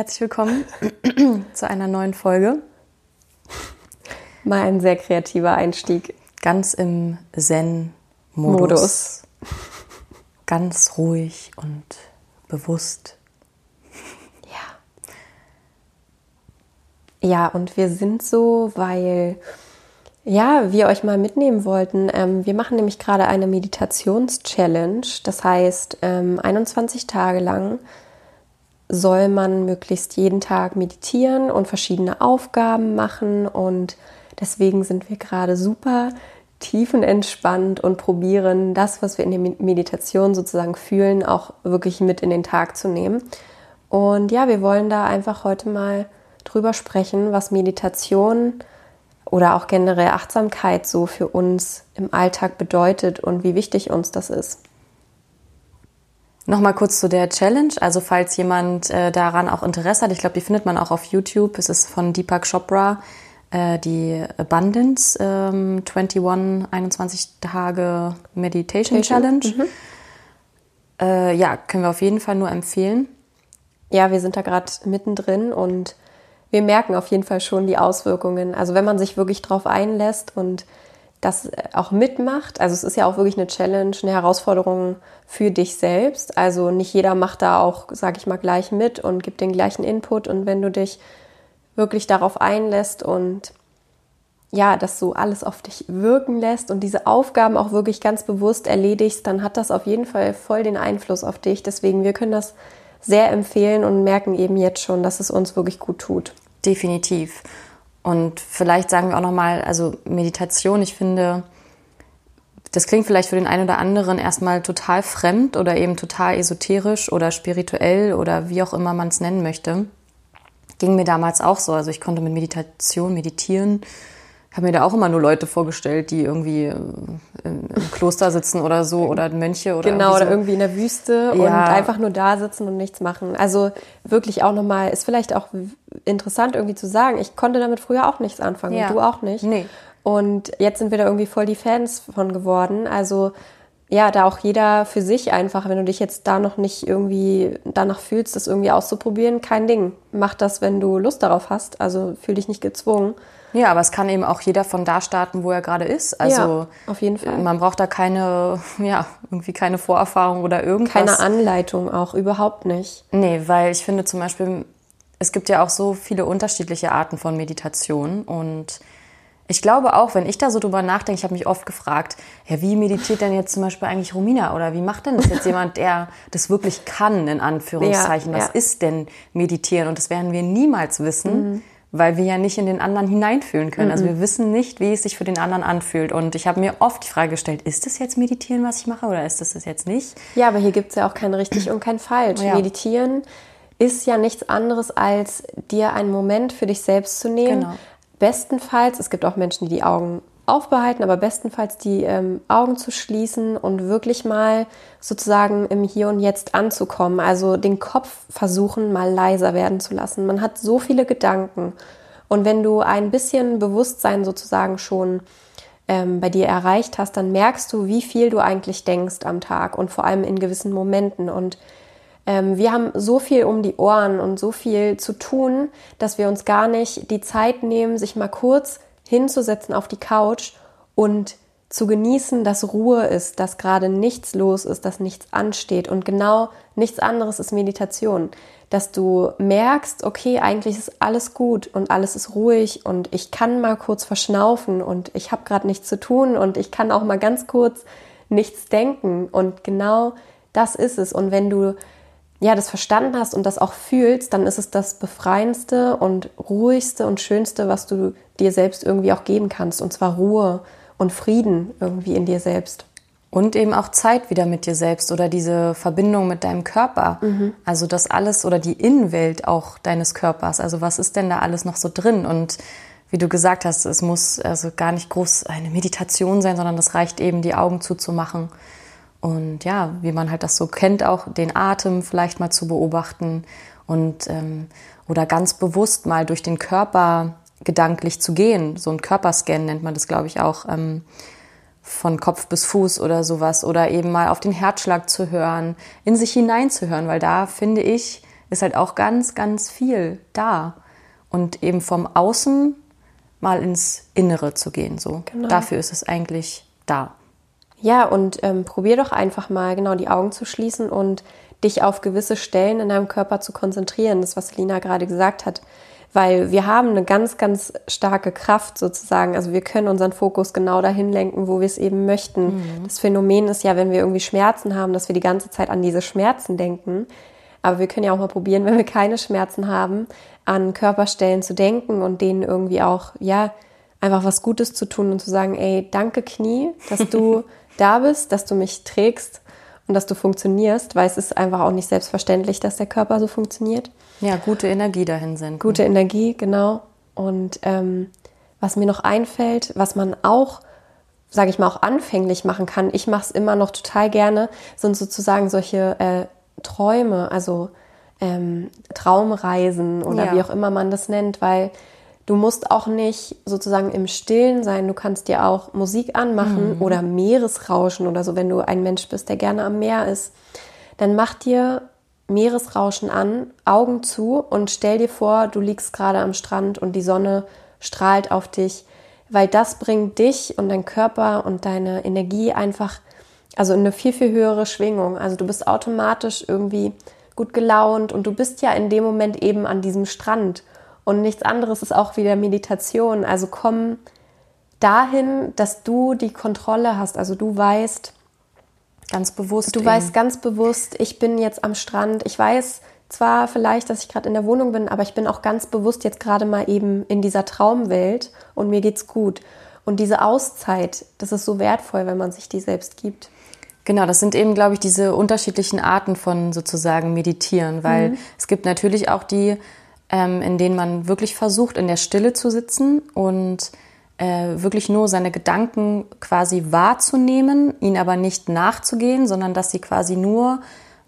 herzlich willkommen zu einer neuen Folge. Mal ein sehr kreativer Einstieg. Ganz im Zen-Modus. Modus. Ganz ruhig und bewusst. Ja. Ja, und wir sind so, weil ja, wir euch mal mitnehmen wollten. Ähm, wir machen nämlich gerade eine Meditations-Challenge. Das heißt, ähm, 21 Tage lang soll man möglichst jeden Tag meditieren und verschiedene Aufgaben machen. Und deswegen sind wir gerade super tiefenentspannt und probieren das, was wir in der Meditation sozusagen fühlen, auch wirklich mit in den Tag zu nehmen. Und ja, wir wollen da einfach heute mal drüber sprechen, was Meditation oder auch generell Achtsamkeit so für uns im Alltag bedeutet und wie wichtig uns das ist. Nochmal kurz zu der Challenge. Also falls jemand äh, daran auch Interesse hat, ich glaube, die findet man auch auf YouTube. Es ist von Deepak Chopra, äh, die Abundance ähm, 21, 21 Tage Meditation Challenge. Mhm. Äh, ja, können wir auf jeden Fall nur empfehlen. Ja, wir sind da gerade mittendrin und wir merken auf jeden Fall schon die Auswirkungen. Also wenn man sich wirklich drauf einlässt und das auch mitmacht, also es ist ja auch wirklich eine Challenge, eine Herausforderung für dich selbst. Also nicht jeder macht da auch, sag ich mal, gleich mit und gibt den gleichen Input. Und wenn du dich wirklich darauf einlässt und ja, dass du alles auf dich wirken lässt und diese Aufgaben auch wirklich ganz bewusst erledigst, dann hat das auf jeden Fall voll den Einfluss auf dich. Deswegen, wir können das sehr empfehlen und merken eben jetzt schon, dass es uns wirklich gut tut. Definitiv. Und vielleicht sagen wir auch nochmal, also Meditation, ich finde, das klingt vielleicht für den einen oder anderen erstmal total fremd oder eben total esoterisch oder spirituell oder wie auch immer man es nennen möchte. Ging mir damals auch so. Also ich konnte mit Meditation meditieren habe mir da auch immer nur Leute vorgestellt, die irgendwie äh, im, Kloster sitzen oder so oder Mönche oder genau so. oder irgendwie in der Wüste ja. und einfach nur da sitzen und nichts machen. Also wirklich auch nochmal ist vielleicht auch interessant irgendwie zu sagen. Ich konnte damit früher auch nichts anfangen, ja. du auch nicht. Nee. Und jetzt sind wir da irgendwie voll die Fans von geworden. Also ja, da auch jeder für sich einfach, wenn du dich jetzt da noch nicht irgendwie danach fühlst, das irgendwie auszuprobieren, kein Ding. Mach das, wenn du Lust darauf hast. Also fühl dich nicht gezwungen. Ja, aber es kann eben auch jeder von da starten, wo er gerade ist. Also ja, auf jeden Fall. Man braucht da keine, ja, irgendwie keine Vorerfahrung oder irgendwas. Keine Anleitung auch, überhaupt nicht. Nee, weil ich finde zum Beispiel, es gibt ja auch so viele unterschiedliche Arten von Meditation und ich glaube auch, wenn ich da so drüber nachdenke, ich habe mich oft gefragt, ja, wie meditiert denn jetzt zum Beispiel eigentlich Romina oder wie macht denn das jetzt jemand, der das wirklich kann, in Anführungszeichen? Ja, Was ja. ist denn meditieren? Und das werden wir niemals wissen. Mhm weil wir ja nicht in den anderen hineinfühlen können. Mhm. Also wir wissen nicht, wie es sich für den anderen anfühlt. Und ich habe mir oft die Frage gestellt, ist das jetzt Meditieren, was ich mache, oder ist das das jetzt nicht? Ja, aber hier gibt es ja auch kein richtig und kein falsch. Ja. Meditieren ist ja nichts anderes, als dir einen Moment für dich selbst zu nehmen. Genau. Bestenfalls, es gibt auch Menschen, die die Augen aufbehalten, aber bestenfalls die ähm, Augen zu schließen und wirklich mal sozusagen im Hier und Jetzt anzukommen. Also den Kopf versuchen, mal leiser werden zu lassen. Man hat so viele Gedanken. Und wenn du ein bisschen Bewusstsein sozusagen schon ähm, bei dir erreicht hast, dann merkst du, wie viel du eigentlich denkst am Tag und vor allem in gewissen Momenten. Und ähm, wir haben so viel um die Ohren und so viel zu tun, dass wir uns gar nicht die Zeit nehmen, sich mal kurz hinzusetzen auf die Couch und zu genießen, dass Ruhe ist, dass gerade nichts los ist, dass nichts ansteht. Und genau nichts anderes ist Meditation. Dass du merkst, okay, eigentlich ist alles gut und alles ist ruhig und ich kann mal kurz verschnaufen und ich habe gerade nichts zu tun und ich kann auch mal ganz kurz nichts denken. Und genau das ist es. Und wenn du ja, das verstanden hast und das auch fühlst, dann ist es das befreiendste und ruhigste und schönste, was du dir selbst irgendwie auch geben kannst. Und zwar Ruhe und Frieden irgendwie in dir selbst. Und eben auch Zeit wieder mit dir selbst oder diese Verbindung mit deinem Körper. Mhm. Also das alles oder die Innenwelt auch deines Körpers. Also was ist denn da alles noch so drin? Und wie du gesagt hast, es muss also gar nicht groß eine Meditation sein, sondern das reicht eben, die Augen zuzumachen und ja, wie man halt das so kennt, auch den Atem vielleicht mal zu beobachten und ähm, oder ganz bewusst mal durch den Körper gedanklich zu gehen. So ein Körperscan nennt man das, glaube ich, auch. Ähm, von Kopf bis Fuß oder sowas oder eben mal auf den Herzschlag zu hören, in sich hineinzuhören, weil da finde ich, ist halt auch ganz, ganz viel da. Und eben vom Außen mal ins Innere zu gehen. So. Genau. Dafür ist es eigentlich da. Ja, und ähm, probier doch einfach mal genau die Augen zu schließen und dich auf gewisse Stellen in deinem Körper zu konzentrieren. Das, was Lina gerade gesagt hat. Weil wir haben eine ganz, ganz starke Kraft sozusagen. Also wir können unseren Fokus genau dahin lenken, wo wir es eben möchten. Mhm. Das Phänomen ist ja, wenn wir irgendwie Schmerzen haben, dass wir die ganze Zeit an diese Schmerzen denken. Aber wir können ja auch mal probieren, wenn wir keine Schmerzen haben, an Körperstellen zu denken und denen irgendwie auch, ja, einfach was Gutes zu tun und zu sagen, ey, danke Knie, dass du da bist, dass du mich trägst und dass du funktionierst, weil es ist einfach auch nicht selbstverständlich, dass der Körper so funktioniert. Ja, gute Energie dahin sind. Gute Energie, genau. Und ähm, was mir noch einfällt, was man auch, sage ich mal, auch anfänglich machen kann, ich mache es immer noch total gerne, sind sozusagen solche äh, Träume, also ähm, Traumreisen oder ja. wie auch immer man das nennt, weil du musst auch nicht sozusagen im Stillen sein. Du kannst dir auch Musik anmachen mhm. oder Meeresrauschen oder so, wenn du ein Mensch bist, der gerne am Meer ist. Dann mach dir Meeresrauschen an, Augen zu und stell dir vor, du liegst gerade am Strand und die Sonne strahlt auf dich, weil das bringt dich und dein Körper und deine Energie einfach also in eine viel, viel höhere Schwingung. Also du bist automatisch irgendwie gut gelaunt und du bist ja in dem Moment eben an diesem Strand. Und nichts anderes ist auch wieder Meditation. Also komm dahin, dass du die Kontrolle hast. Also du weißt ganz bewusst. Du eben. weißt ganz bewusst, ich bin jetzt am Strand. Ich weiß zwar vielleicht, dass ich gerade in der Wohnung bin, aber ich bin auch ganz bewusst jetzt gerade mal eben in dieser Traumwelt und mir geht's gut. Und diese Auszeit, das ist so wertvoll, wenn man sich die selbst gibt. Genau, das sind eben, glaube ich, diese unterschiedlichen Arten von sozusagen Meditieren, weil mhm. es gibt natürlich auch die, ähm, in denen man wirklich versucht, in der Stille zu sitzen und äh, wirklich nur seine Gedanken quasi wahrzunehmen, ihnen aber nicht nachzugehen, sondern dass sie quasi nur,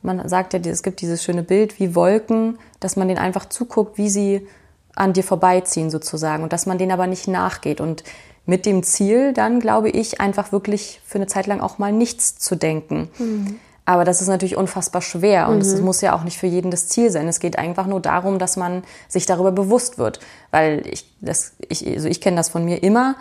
man sagt ja, es gibt dieses schöne Bild wie Wolken, dass man denen einfach zuguckt, wie sie an dir vorbeiziehen sozusagen und dass man denen aber nicht nachgeht und mit dem Ziel dann, glaube ich, einfach wirklich für eine Zeit lang auch mal nichts zu denken. Mhm. Aber das ist natürlich unfassbar schwer und es mhm. muss ja auch nicht für jeden das Ziel sein. Es geht einfach nur darum, dass man sich darüber bewusst wird. Weil ich, das, ich, also ich kenne das von mir immer.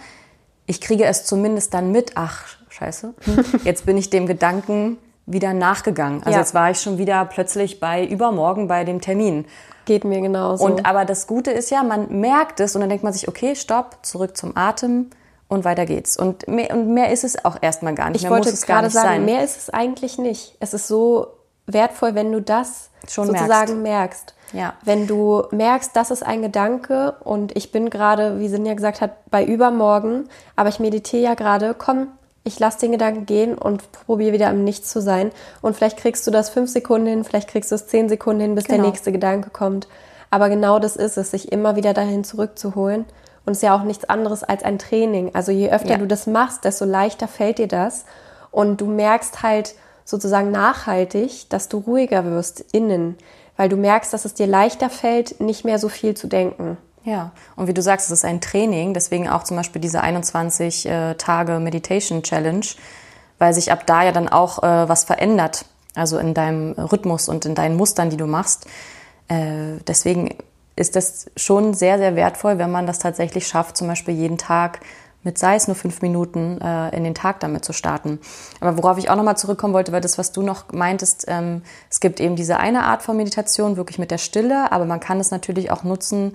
Ich kriege es zumindest dann mit, ach, scheiße, jetzt bin ich dem Gedanken wieder nachgegangen. Also ja. jetzt war ich schon wieder plötzlich bei übermorgen bei dem Termin. Geht mir genauso. Und aber das Gute ist ja, man merkt es und dann denkt man sich, okay, stopp, zurück zum Atem und weiter geht's. Und mehr, und mehr ist es auch erstmal gar nicht. Ich mehr wollte es gerade sagen, sein. mehr ist es eigentlich nicht. Es ist so wertvoll, wenn du das Schon sozusagen merkst. merkst. Ja. Wenn du merkst, das ist ein Gedanke und ich bin gerade, wie Sinja gesagt hat, bei übermorgen, aber ich meditiere ja gerade, komm, ich lasse den Gedanken gehen und probiere wieder im Nichts zu sein. Und vielleicht kriegst du das fünf Sekunden hin, vielleicht kriegst du es zehn Sekunden hin, bis genau. der nächste Gedanke kommt. Aber genau das ist es, sich immer wieder dahin zurückzuholen. Und es ist ja auch nichts anderes als ein Training. Also je öfter ja. du das machst, desto leichter fällt dir das. Und du merkst halt sozusagen nachhaltig, dass du ruhiger wirst innen, weil du merkst, dass es dir leichter fällt, nicht mehr so viel zu denken. Ja, und wie du sagst, es ist ein Training, deswegen auch zum Beispiel diese 21 äh, Tage Meditation Challenge, weil sich ab da ja dann auch äh, was verändert, also in deinem Rhythmus und in deinen Mustern, die du machst. Äh, deswegen ist das schon sehr, sehr wertvoll, wenn man das tatsächlich schafft, zum Beispiel jeden Tag mit sei es nur fünf Minuten äh, in den Tag damit zu starten. Aber worauf ich auch nochmal zurückkommen wollte, war das, was du noch meintest. Ähm, es gibt eben diese eine Art von Meditation, wirklich mit der Stille, aber man kann es natürlich auch nutzen,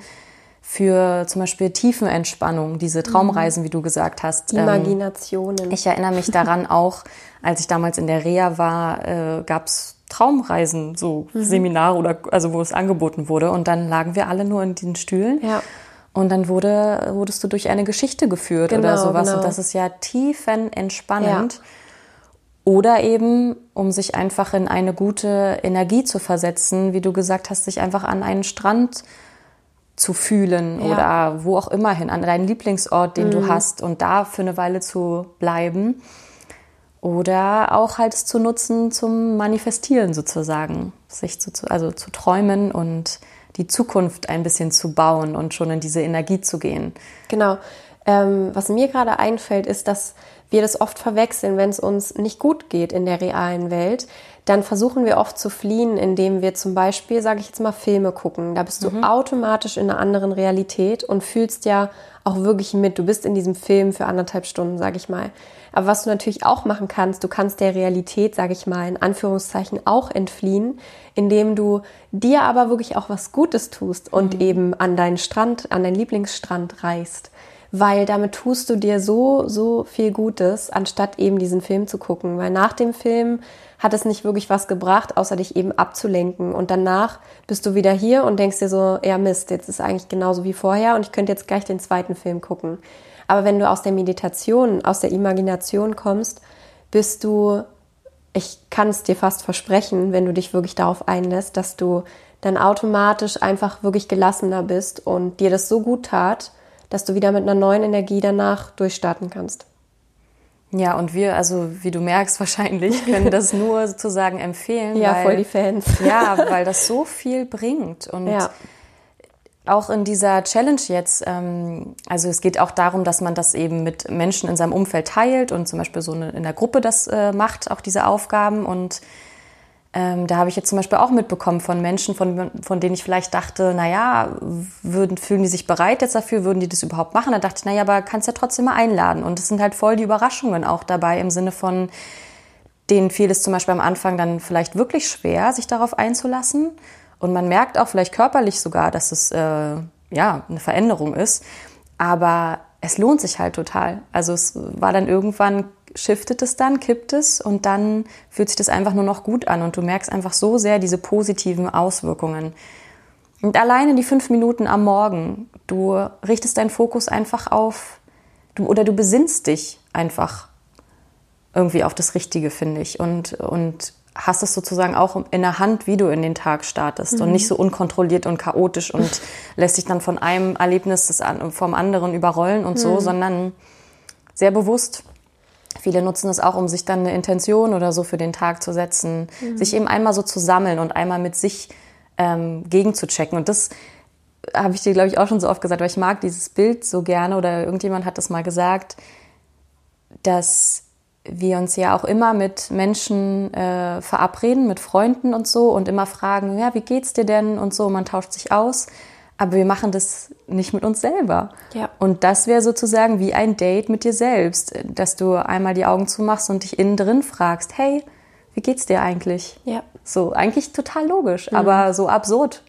für zum Beispiel Tiefenentspannung, diese Traumreisen, wie du gesagt hast. Ähm, Imaginationen. ich erinnere mich daran auch, als ich damals in der Reha war, äh, gab es Traumreisen, so mhm. Seminare oder also wo es angeboten wurde. Und dann lagen wir alle nur in diesen Stühlen. Ja. Und dann wurde, wurdest du durch eine Geschichte geführt genau, oder sowas. Genau. Und das ist ja tiefenentspannend. Ja. Oder eben, um sich einfach in eine gute Energie zu versetzen, wie du gesagt hast, sich einfach an einen Strand zu fühlen ja. oder wo auch immer hin, an deinen Lieblingsort, den mhm. du hast und da für eine Weile zu bleiben. Oder auch halt es zu nutzen zum Manifestieren sozusagen, sich zu, also zu träumen und die Zukunft ein bisschen zu bauen und schon in diese Energie zu gehen. Genau. Ähm, was mir gerade einfällt, ist, dass wir das oft verwechseln, wenn es uns nicht gut geht in der realen Welt, dann versuchen wir oft zu fliehen, indem wir zum Beispiel, sage ich jetzt mal, Filme gucken. Da bist du mhm. automatisch in einer anderen Realität und fühlst ja auch wirklich mit. Du bist in diesem Film für anderthalb Stunden, sage ich mal. Aber was du natürlich auch machen kannst, du kannst der Realität, sage ich mal, in Anführungszeichen auch entfliehen, indem du dir aber wirklich auch was Gutes tust und mhm. eben an deinen Strand, an deinen Lieblingsstrand reist weil damit tust du dir so, so viel Gutes, anstatt eben diesen Film zu gucken. Weil nach dem Film hat es nicht wirklich was gebracht, außer dich eben abzulenken. Und danach bist du wieder hier und denkst dir so, ja Mist, jetzt ist eigentlich genauso wie vorher und ich könnte jetzt gleich den zweiten Film gucken. Aber wenn du aus der Meditation, aus der Imagination kommst, bist du, ich kann es dir fast versprechen, wenn du dich wirklich darauf einlässt, dass du dann automatisch einfach wirklich gelassener bist und dir das so gut tat, dass du wieder mit einer neuen Energie danach durchstarten kannst. Ja, und wir, also wie du merkst wahrscheinlich, können das nur sozusagen empfehlen. ja, weil, voll die Fans. Ja, weil das so viel bringt. Und ja. Auch in dieser Challenge jetzt, ähm, also es geht auch darum, dass man das eben mit Menschen in seinem Umfeld teilt und zum Beispiel so in der Gruppe das äh, macht, auch diese Aufgaben. Und ähm, da habe ich jetzt zum Beispiel auch mitbekommen von Menschen, von, von denen ich vielleicht dachte, naja, würden, fühlen die sich bereit jetzt dafür, würden die das überhaupt machen? Da dachte ich, naja, aber kannst ja trotzdem mal einladen. Und es sind halt voll die Überraschungen auch dabei im Sinne von, denen fiel es zum Beispiel am Anfang dann vielleicht wirklich schwer, sich darauf einzulassen. Und man merkt auch vielleicht körperlich sogar, dass es äh, ja eine Veränderung ist. Aber es lohnt sich halt total. Also es war dann irgendwann shiftet es dann, kippt es und dann fühlt sich das einfach nur noch gut an und du merkst einfach so sehr diese positiven Auswirkungen. Und alleine die fünf Minuten am Morgen, du richtest deinen Fokus einfach auf, du, oder du besinnst dich einfach irgendwie auf das Richtige, finde ich. Und, und hast es sozusagen auch in der Hand, wie du in den Tag startest mhm. und nicht so unkontrolliert und chaotisch und lässt dich dann von einem Erlebnis das vom anderen überrollen und so, mhm. sondern sehr bewusst. Viele nutzen es auch, um sich dann eine Intention oder so für den Tag zu setzen, mhm. sich eben einmal so zu sammeln und einmal mit sich ähm, gegenzuchecken. Und das habe ich dir, glaube ich, auch schon so oft gesagt, weil ich mag dieses Bild so gerne oder irgendjemand hat das mal gesagt, dass wir uns ja auch immer mit Menschen äh, verabreden, mit Freunden und so und immer fragen, ja, wie geht's dir denn und so, man tauscht sich aus aber wir machen das nicht mit uns selber. Ja. Und das wäre sozusagen wie ein Date mit dir selbst, dass du einmal die Augen zumachst und dich innen drin fragst, hey, wie geht's dir eigentlich? Ja. So, eigentlich total logisch, mhm. aber so absurd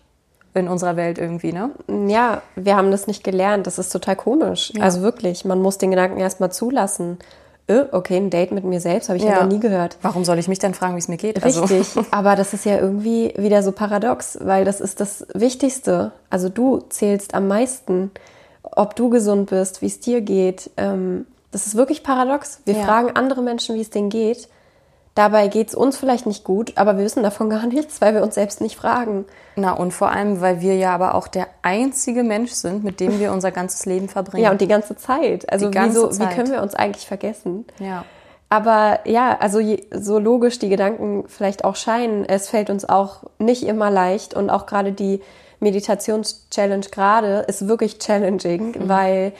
in unserer Welt irgendwie, ne? Ja, wir haben das nicht gelernt. Das ist total komisch. Ja. Also wirklich, man muss den Gedanken erstmal zulassen okay, ein Date mit mir selbst habe ich ja. ja. noch nie gehört. Warum soll ich mich dann fragen, wie es mir geht? Also Richtig, also. aber das ist ja irgendwie wieder so paradox, weil das ist das Wichtigste. Also du zählst am meisten, ob du gesund bist, wie es dir geht. Ähm, das ist wirklich paradox. Wir ja. fragen andere Menschen, wie es denen geht. Dabei geht es uns vielleicht nicht gut, aber wir wissen davon gar nichts, weil wir uns selbst nicht fragen. Na, und vor allem, weil wir ja aber auch der einzige Mensch sind, mit dem wir unser ganzes Leben verbringen. Ja, und die ganze Zeit. Also ganze wieso, Zeit. wie können wir uns eigentlich vergessen? Ja. Aber ja, also je, so logisch die Gedanken vielleicht auch scheinen, es fällt uns auch nicht immer leicht und auch gerade die Meditations-Challenge gerade ist wirklich challenging, mhm. weil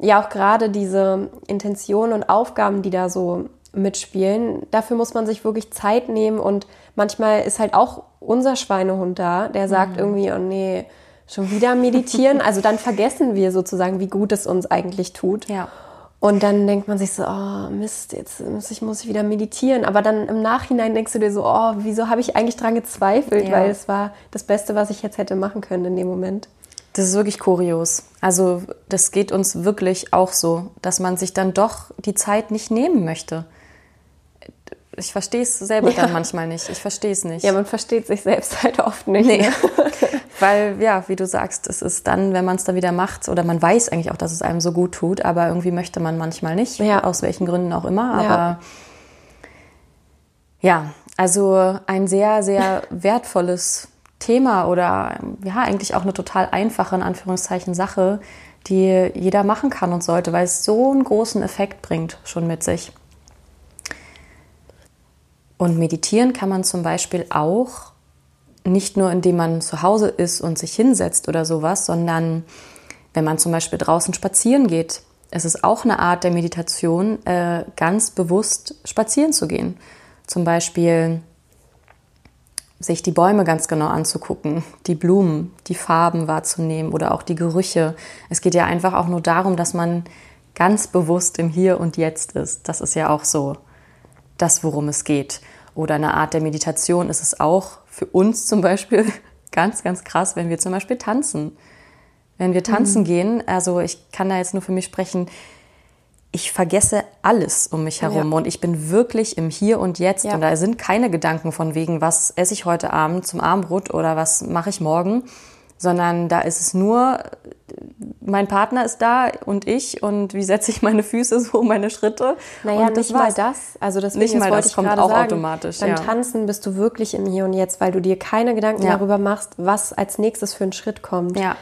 ja auch gerade diese Intentionen und Aufgaben, die da so mitspielen. Dafür muss man sich wirklich Zeit nehmen und manchmal ist halt auch unser Schweinehund da, der sagt mhm. irgendwie, oh nee, schon wieder meditieren. also dann vergessen wir sozusagen, wie gut es uns eigentlich tut. Ja. Und dann denkt man sich so, oh Mist, jetzt muss ich, muss ich wieder meditieren. Aber dann im Nachhinein denkst du dir so, oh, wieso habe ich eigentlich dran gezweifelt? Ja. Weil es war das Beste, was ich jetzt hätte machen können in dem Moment. Das ist wirklich kurios. Also das geht uns wirklich auch so, dass man sich dann doch die Zeit nicht nehmen möchte ich verstehe es selber ja. dann manchmal nicht. Ich verstehe es nicht. Ja, man versteht sich selbst halt oft nicht. Nee. Ne? Weil, ja, wie du sagst, es ist dann, wenn man es dann wieder macht, oder man weiß eigentlich auch, dass es einem so gut tut, aber irgendwie möchte man manchmal nicht, ja. aus welchen Gründen auch immer. Aber ja, ja also ein sehr, sehr wertvolles Thema oder ja, eigentlich auch eine total einfache, in Anführungszeichen, Sache, die jeder machen kann und sollte, weil es so einen großen Effekt bringt schon mit sich. Und meditieren kann man zum Beispiel auch nicht nur, indem man zu Hause ist und sich hinsetzt oder sowas, sondern wenn man zum Beispiel draußen spazieren geht es ist auch eine Art der Meditation, äh, ganz bewusst spazieren zu gehen. Zum Beispiel sich die Bäume ganz genau anzugucken, die Blumen, die Farben wahrzunehmen oder auch die Gerüche. Es geht ja einfach auch nur darum, dass man ganz bewusst im Hier und Jetzt ist. Das ist ja auch so das, worum es geht. Oder eine Art der Meditation ist es auch für uns zum Beispiel ganz, ganz krass, wenn wir zum Beispiel tanzen. Wenn wir tanzen mhm. gehen, also ich kann da jetzt nur für mich sprechen, ich vergesse alles um mich herum ja. und ich bin wirklich im Hier und Jetzt ja. und da sind keine Gedanken von wegen, was esse ich heute Abend zum Abendbrot oder was mache ich morgen, sondern da ist es nur, mein Partner ist da und ich und wie setze ich meine Füße so, meine Schritte. Naja, und das nicht war's. mal das. Also das nicht mal das kommt auch sagen. automatisch. Beim ja. Tanzen bist du wirklich im Hier und Jetzt, weil du dir keine Gedanken darüber machst, was als nächstes für einen Schritt kommt. Ja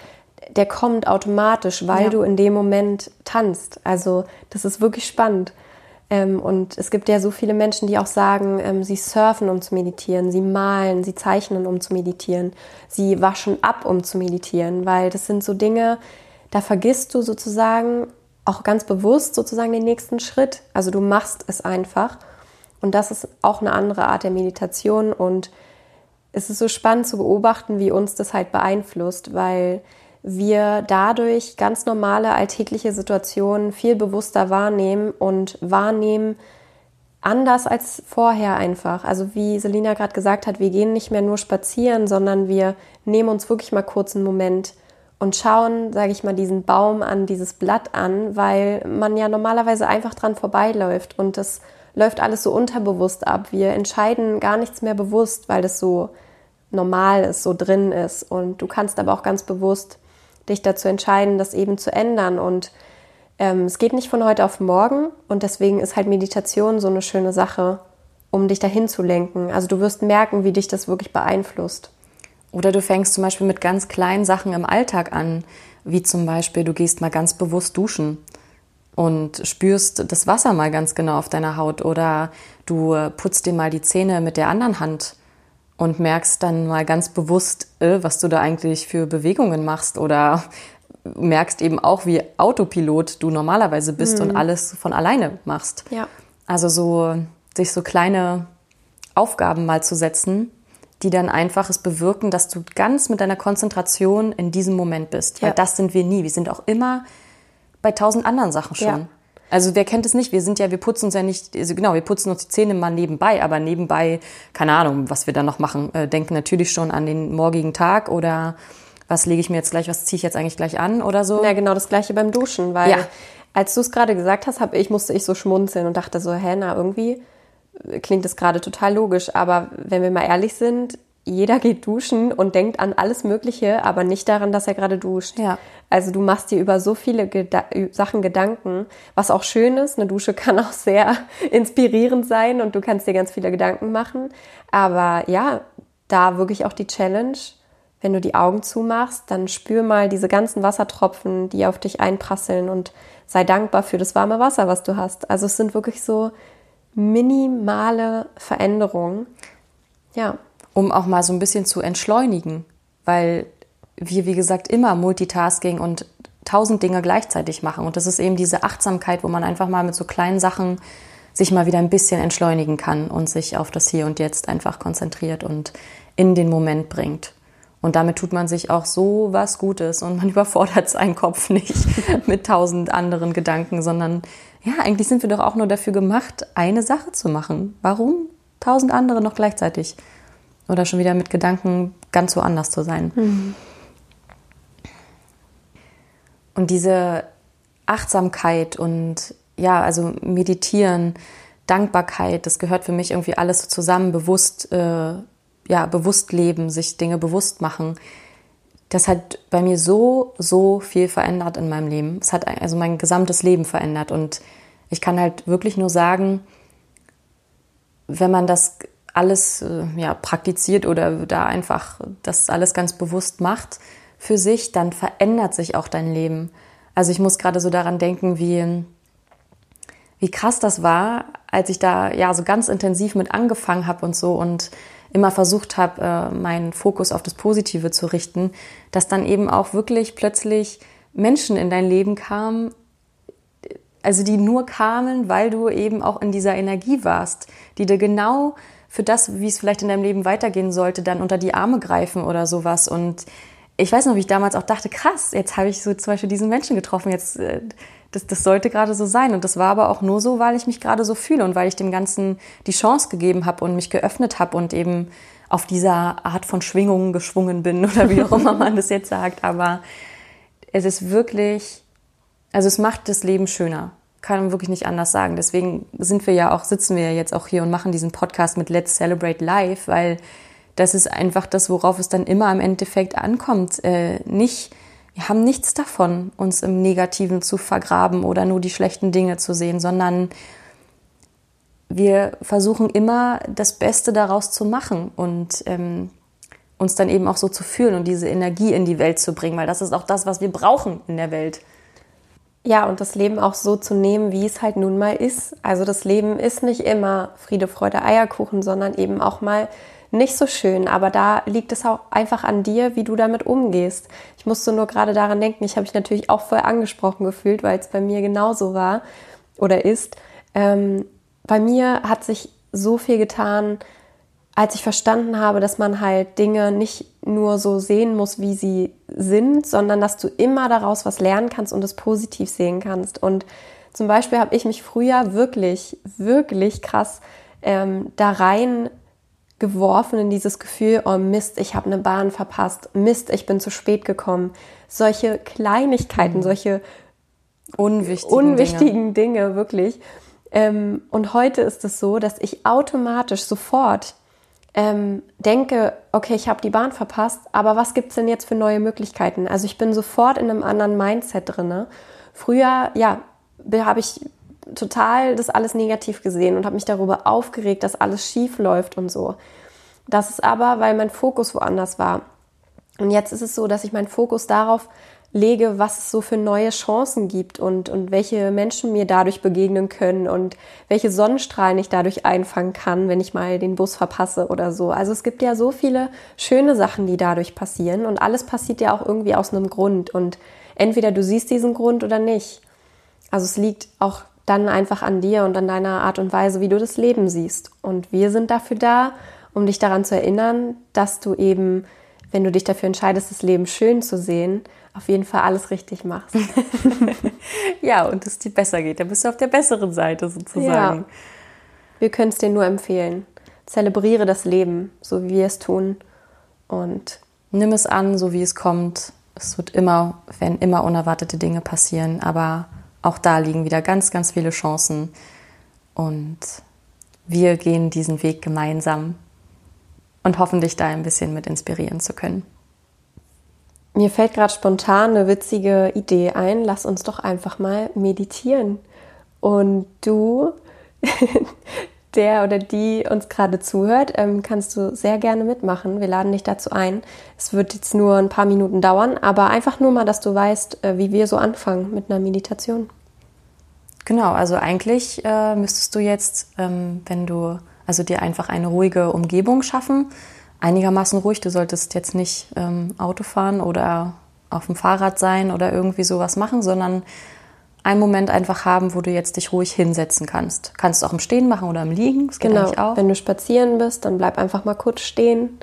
der kommt automatisch, weil ja. du in dem Moment tanzt. Also das ist wirklich spannend. Ähm, und es gibt ja so viele Menschen, die auch sagen, ähm, sie surfen, um zu meditieren, sie malen, sie zeichnen, um zu meditieren, sie waschen ab, um zu meditieren, weil das sind so Dinge, da vergisst du sozusagen auch ganz bewusst sozusagen den nächsten Schritt. Also du machst es einfach. Und das ist auch eine andere Art der Meditation. Und es ist so spannend zu beobachten, wie uns das halt beeinflusst, weil wir dadurch ganz normale alltägliche Situationen viel bewusster wahrnehmen und wahrnehmen anders als vorher einfach. Also wie Selina gerade gesagt hat, wir gehen nicht mehr nur spazieren, sondern wir nehmen uns wirklich mal kurz einen Moment und schauen, sage ich mal, diesen Baum an, dieses Blatt an, weil man ja normalerweise einfach dran vorbeiläuft und das läuft alles so unterbewusst ab. Wir entscheiden gar nichts mehr bewusst, weil das so normal ist, so drin ist. Und du kannst aber auch ganz bewusst dich dazu entscheiden, das eben zu ändern. Und ähm, es geht nicht von heute auf morgen und deswegen ist halt Meditation so eine schöne Sache, um dich dahin zu lenken. Also du wirst merken, wie dich das wirklich beeinflusst. Oder du fängst zum Beispiel mit ganz kleinen Sachen im Alltag an, wie zum Beispiel du gehst mal ganz bewusst duschen und spürst das Wasser mal ganz genau auf deiner Haut oder du putzt dir mal die Zähne mit der anderen Hand und merkst dann mal ganz bewusst, äh, was du da eigentlich für Bewegungen machst oder merkst eben auch, wie Autopilot du normalerweise bist mhm. und alles von alleine machst. Ja. Also so sich so kleine Aufgaben mal zu setzen, die dann einfach es bewirken, dass du ganz mit deiner Konzentration in diesem Moment bist. Ja. Weil das sind wir nie. Wir sind auch immer bei tausend anderen Sachen schon. Ja. Also wer kennt es nicht? Wir sind ja, wir putzen uns ja nicht, also genau, wir putzen uns die Zähne mal nebenbei, aber nebenbei, keine Ahnung, was wir dann noch machen, äh, denken natürlich schon an den morgigen Tag oder was lege ich mir jetzt gleich, was ziehe ich jetzt eigentlich gleich an oder so. Ja, genau das gleiche beim Duschen, weil ja. als du es gerade gesagt hast, hab, ich musste ich so schmunzeln und dachte so, hä, na irgendwie klingt das gerade total logisch, aber wenn wir mal ehrlich sind, jeder geht duschen und denkt an alles Mögliche, aber nicht daran, dass er gerade duscht. Ja. Also du machst dir über so viele Geda Sachen Gedanken, was auch schön ist. Eine Dusche kann auch sehr inspirierend sein und du kannst dir ganz viele Gedanken machen. Aber ja, da wirklich auch die Challenge, wenn du die Augen zumachst, dann spür mal diese ganzen Wassertropfen, die auf dich einprasseln und sei dankbar für das warme Wasser, was du hast. Also es sind wirklich so minimale Veränderungen. Ja um auch mal so ein bisschen zu entschleunigen, weil wir, wie gesagt, immer Multitasking und tausend Dinge gleichzeitig machen. Und das ist eben diese Achtsamkeit, wo man einfach mal mit so kleinen Sachen sich mal wieder ein bisschen entschleunigen kann und sich auf das Hier und Jetzt einfach konzentriert und in den Moment bringt. Und damit tut man sich auch so was Gutes und man überfordert seinen Kopf nicht mit tausend anderen Gedanken, sondern ja, eigentlich sind wir doch auch nur dafür gemacht, eine Sache zu machen. Warum tausend andere noch gleichzeitig? Oder schon wieder mit Gedanken ganz woanders zu sein. Mhm. Und diese Achtsamkeit und ja, also meditieren, Dankbarkeit, das gehört für mich irgendwie alles so zusammen, bewusst, äh, ja, bewusst leben, sich Dinge bewusst machen. Das hat bei mir so, so viel verändert in meinem Leben. Es hat also mein gesamtes Leben verändert und ich kann halt wirklich nur sagen, wenn man das alles äh, ja, praktiziert oder da einfach das alles ganz bewusst macht für sich, dann verändert sich auch dein Leben. Also ich muss gerade so daran denken, wie, wie krass das war, als ich da ja so ganz intensiv mit angefangen habe und so und immer versucht habe, äh, meinen Fokus auf das Positive zu richten, dass dann eben auch wirklich plötzlich Menschen in dein Leben kamen, also die nur kamen, weil du eben auch in dieser Energie warst, die dir genau für das, wie es vielleicht in deinem Leben weitergehen sollte, dann unter die Arme greifen oder sowas. Und ich weiß noch, wie ich damals auch dachte, krass, jetzt habe ich so zum Beispiel diesen Menschen getroffen, jetzt, äh, das, das sollte gerade so sein. Und das war aber auch nur so, weil ich mich gerade so fühle und weil ich dem Ganzen die Chance gegeben habe und mich geöffnet habe und eben auf dieser Art von Schwingungen geschwungen bin oder wie auch immer man das jetzt sagt. Aber es ist wirklich, also es macht das Leben schöner. Kann wirklich nicht anders sagen. Deswegen sind wir ja auch, sitzen wir ja jetzt auch hier und machen diesen Podcast mit Let's Celebrate Life, weil das ist einfach das, worauf es dann immer im Endeffekt ankommt. Äh, nicht, wir haben nichts davon, uns im Negativen zu vergraben oder nur die schlechten Dinge zu sehen, sondern wir versuchen immer das Beste daraus zu machen und ähm, uns dann eben auch so zu fühlen und diese Energie in die Welt zu bringen, weil das ist auch das, was wir brauchen in der Welt. Ja, und das Leben auch so zu nehmen, wie es halt nun mal ist. Also das Leben ist nicht immer Friede, Freude, Eierkuchen, sondern eben auch mal nicht so schön. Aber da liegt es auch einfach an dir, wie du damit umgehst. Ich musste nur gerade daran denken, ich habe mich natürlich auch voll angesprochen gefühlt, weil es bei mir genauso war oder ist. Ähm, bei mir hat sich so viel getan, als ich verstanden habe, dass man halt Dinge nicht nur so sehen muss, wie sie sind, sondern dass du immer daraus was lernen kannst und es positiv sehen kannst. Und zum Beispiel habe ich mich früher wirklich, wirklich krass ähm, da rein geworfen in dieses Gefühl, oh Mist, ich habe eine Bahn verpasst, Mist, ich bin zu spät gekommen. Solche Kleinigkeiten, mhm. solche unwichtigen, unwichtigen Dinge. Dinge, wirklich. Ähm, und heute ist es so, dass ich automatisch sofort ähm, denke, okay, ich habe die Bahn verpasst, aber was gibt es denn jetzt für neue Möglichkeiten? Also ich bin sofort in einem anderen Mindset drin. Früher, ja, habe ich total das alles negativ gesehen und habe mich darüber aufgeregt, dass alles schief läuft und so. Das ist aber, weil mein Fokus woanders war. Und jetzt ist es so, dass ich meinen Fokus darauf lege, was es so für neue Chancen gibt und, und welche Menschen mir dadurch begegnen können und welche Sonnenstrahlen ich dadurch einfangen kann, wenn ich mal den Bus verpasse oder so. Also es gibt ja so viele schöne Sachen, die dadurch passieren und alles passiert ja auch irgendwie aus einem Grund und entweder du siehst diesen Grund oder nicht. Also es liegt auch dann einfach an dir und an deiner Art und Weise, wie du das Leben siehst. Und wir sind dafür da, um dich daran zu erinnern, dass du eben, wenn du dich dafür entscheidest, das Leben schön zu sehen, auf jeden Fall alles richtig machst. ja, und es dir besser geht. Da bist du auf der besseren Seite sozusagen. Ja. Wir können es dir nur empfehlen. Zelebriere das Leben, so wie wir es tun. Und nimm es an, so wie es kommt. Es wird immer, werden immer unerwartete Dinge passieren, aber auch da liegen wieder ganz, ganz viele Chancen. Und wir gehen diesen Weg gemeinsam und hoffen, dich da ein bisschen mit inspirieren zu können. Mir fällt gerade spontan eine witzige Idee ein. Lass uns doch einfach mal meditieren. Und du, der oder die uns gerade zuhört, ähm, kannst du sehr gerne mitmachen. Wir laden dich dazu ein. Es wird jetzt nur ein paar Minuten dauern, aber einfach nur mal, dass du weißt, äh, wie wir so anfangen mit einer Meditation. Genau, also eigentlich äh, müsstest du jetzt, ähm, wenn du, also dir einfach eine ruhige Umgebung schaffen, einigermaßen ruhig. Du solltest jetzt nicht ähm, Auto fahren oder auf dem Fahrrad sein oder irgendwie sowas machen, sondern einen Moment einfach haben, wo du jetzt dich ruhig hinsetzen kannst. Kannst du auch im Stehen machen oder im Liegen. Das geht genau. auch. Wenn du spazieren bist, dann bleib einfach mal kurz stehen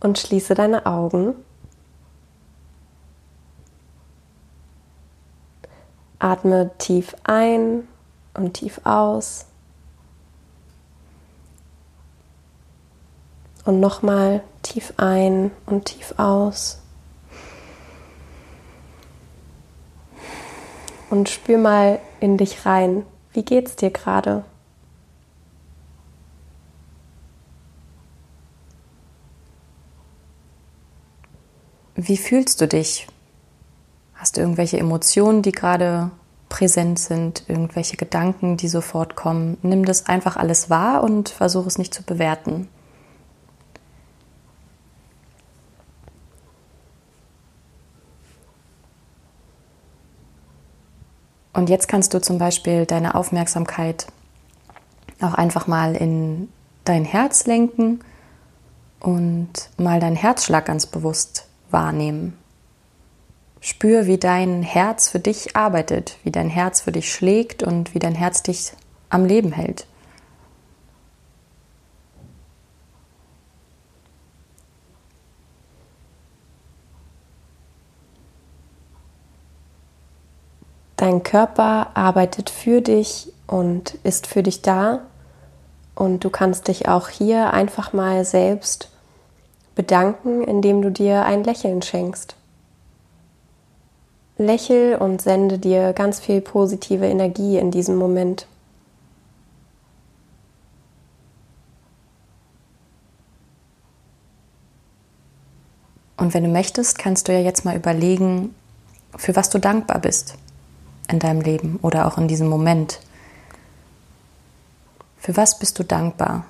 und schließe deine Augen. Atme tief ein und tief aus. Und nochmal tief ein und tief aus. Und spür mal in dich rein. Wie geht's dir gerade? Wie fühlst du dich? Hast du irgendwelche Emotionen, die gerade präsent sind, irgendwelche Gedanken, die sofort kommen? Nimm das einfach alles wahr und versuche es nicht zu bewerten. Und jetzt kannst du zum Beispiel deine Aufmerksamkeit auch einfach mal in dein Herz lenken und mal deinen Herzschlag ganz bewusst wahrnehmen. Spür, wie dein Herz für dich arbeitet, wie dein Herz für dich schlägt und wie dein Herz dich am Leben hält. Dein Körper arbeitet für dich und ist für dich da. Und du kannst dich auch hier einfach mal selbst bedanken, indem du dir ein Lächeln schenkst. Lächel und sende dir ganz viel positive Energie in diesem Moment. Und wenn du möchtest, kannst du ja jetzt mal überlegen, für was du dankbar bist in deinem Leben oder auch in diesem Moment? Für was bist du dankbar?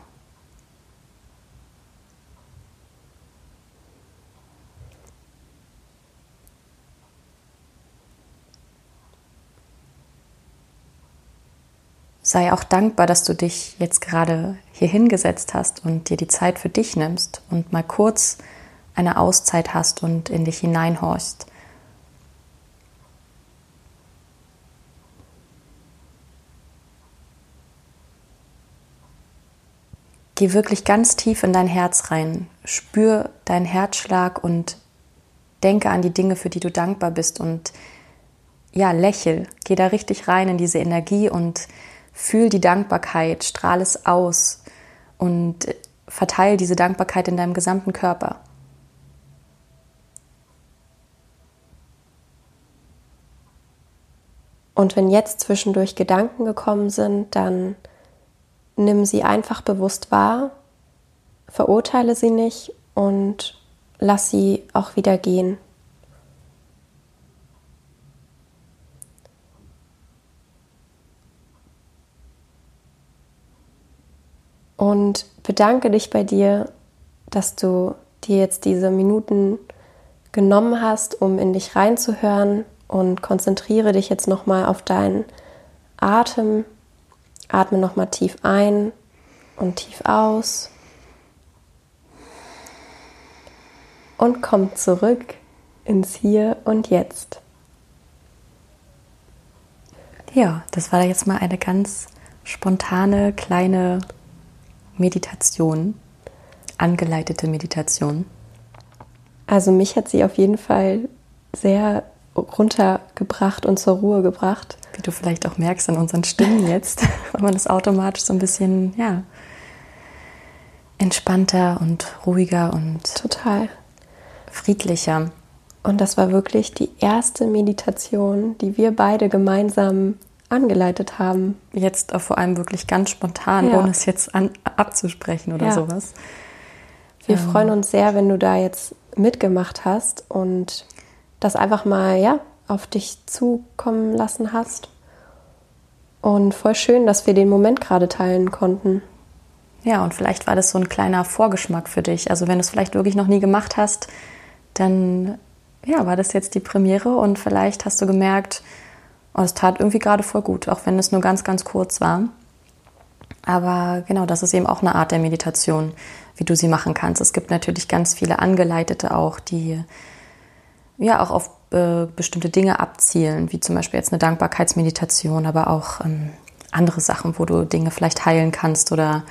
Sei auch dankbar, dass du dich jetzt gerade hier hingesetzt hast und dir die Zeit für dich nimmst und mal kurz eine Auszeit hast und in dich hineinhorchst. Geh wirklich ganz tief in dein Herz rein. Spür deinen Herzschlag und denke an die Dinge, für die du dankbar bist. Und ja, lächel. Geh da richtig rein in diese Energie und fühl die Dankbarkeit, strahl es aus und verteile diese Dankbarkeit in deinem gesamten Körper. Und wenn jetzt zwischendurch Gedanken gekommen sind, dann nimm sie einfach bewusst wahr, verurteile sie nicht und lass sie auch wieder gehen. Und bedanke dich bei dir, dass du dir jetzt diese Minuten genommen hast, um in dich reinzuhören und konzentriere dich jetzt nochmal auf deinen Atem Atme nochmal tief ein und tief aus. Und komm zurück ins Hier und Jetzt. Ja, das war jetzt mal eine ganz spontane kleine Meditation, angeleitete Meditation. Also mich hat sie auf jeden Fall sehr runtergebracht und zur Ruhe gebracht. Wie du vielleicht auch merkst an unseren Stimmen jetzt, weil man das automatisch so ein bisschen, ja, entspannter und ruhiger und total friedlicher. Und das war wirklich die erste Meditation, die wir beide gemeinsam angeleitet haben. Jetzt auch vor allem wirklich ganz spontan, ja. ohne es jetzt an, abzusprechen oder ja. sowas. Wir ähm. freuen uns sehr, wenn du da jetzt mitgemacht hast und das einfach mal ja, auf dich zukommen lassen hast. Und voll schön, dass wir den Moment gerade teilen konnten. Ja, und vielleicht war das so ein kleiner Vorgeschmack für dich. Also wenn du es vielleicht wirklich noch nie gemacht hast, dann ja, war das jetzt die Premiere und vielleicht hast du gemerkt, oh, es tat irgendwie gerade voll gut, auch wenn es nur ganz, ganz kurz war. Aber genau, das ist eben auch eine Art der Meditation, wie du sie machen kannst. Es gibt natürlich ganz viele Angeleitete auch, die ja auch auf äh, bestimmte Dinge abzielen, wie zum Beispiel jetzt eine Dankbarkeitsmeditation, aber auch ähm, andere Sachen, wo du Dinge vielleicht heilen kannst oder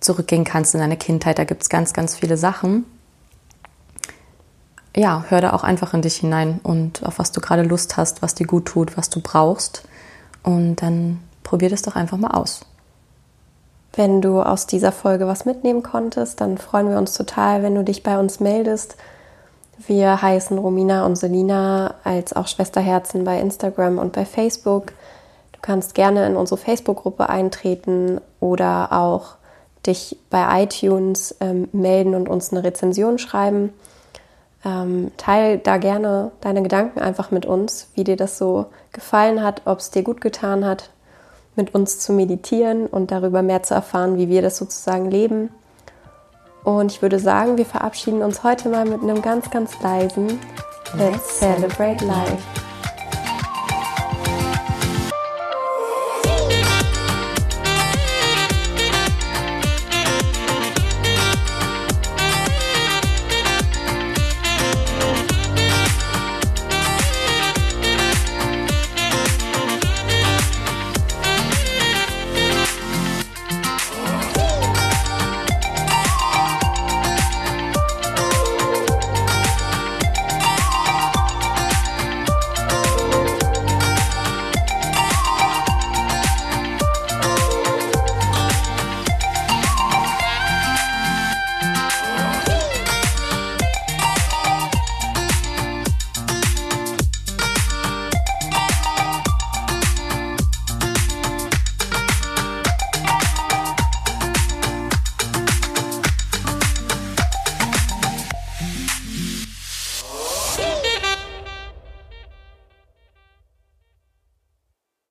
zurückgehen kannst in deine Kindheit. Da gibt es ganz, ganz viele Sachen. Ja, hör da auch einfach in dich hinein und auf was du gerade Lust hast, was dir gut tut, was du brauchst. Und dann probier das doch einfach mal aus. Wenn du aus dieser Folge was mitnehmen konntest, dann freuen wir uns total, wenn du dich bei uns meldest wir heißen Romina und Selina als auch Schwesterherzen bei Instagram und bei Facebook. Du kannst gerne in unsere Facebook-Gruppe eintreten oder auch dich bei iTunes ähm, melden und uns eine Rezension schreiben. Ähm, teil da gerne deine Gedanken einfach mit uns, wie dir das so gefallen hat, ob es dir gut getan hat, mit uns zu meditieren und darüber mehr zu erfahren, wie wir das sozusagen leben. Und ich würde sagen, wir verabschieden uns heute mal mit einem ganz, ganz leisen Let's Celebrate Life.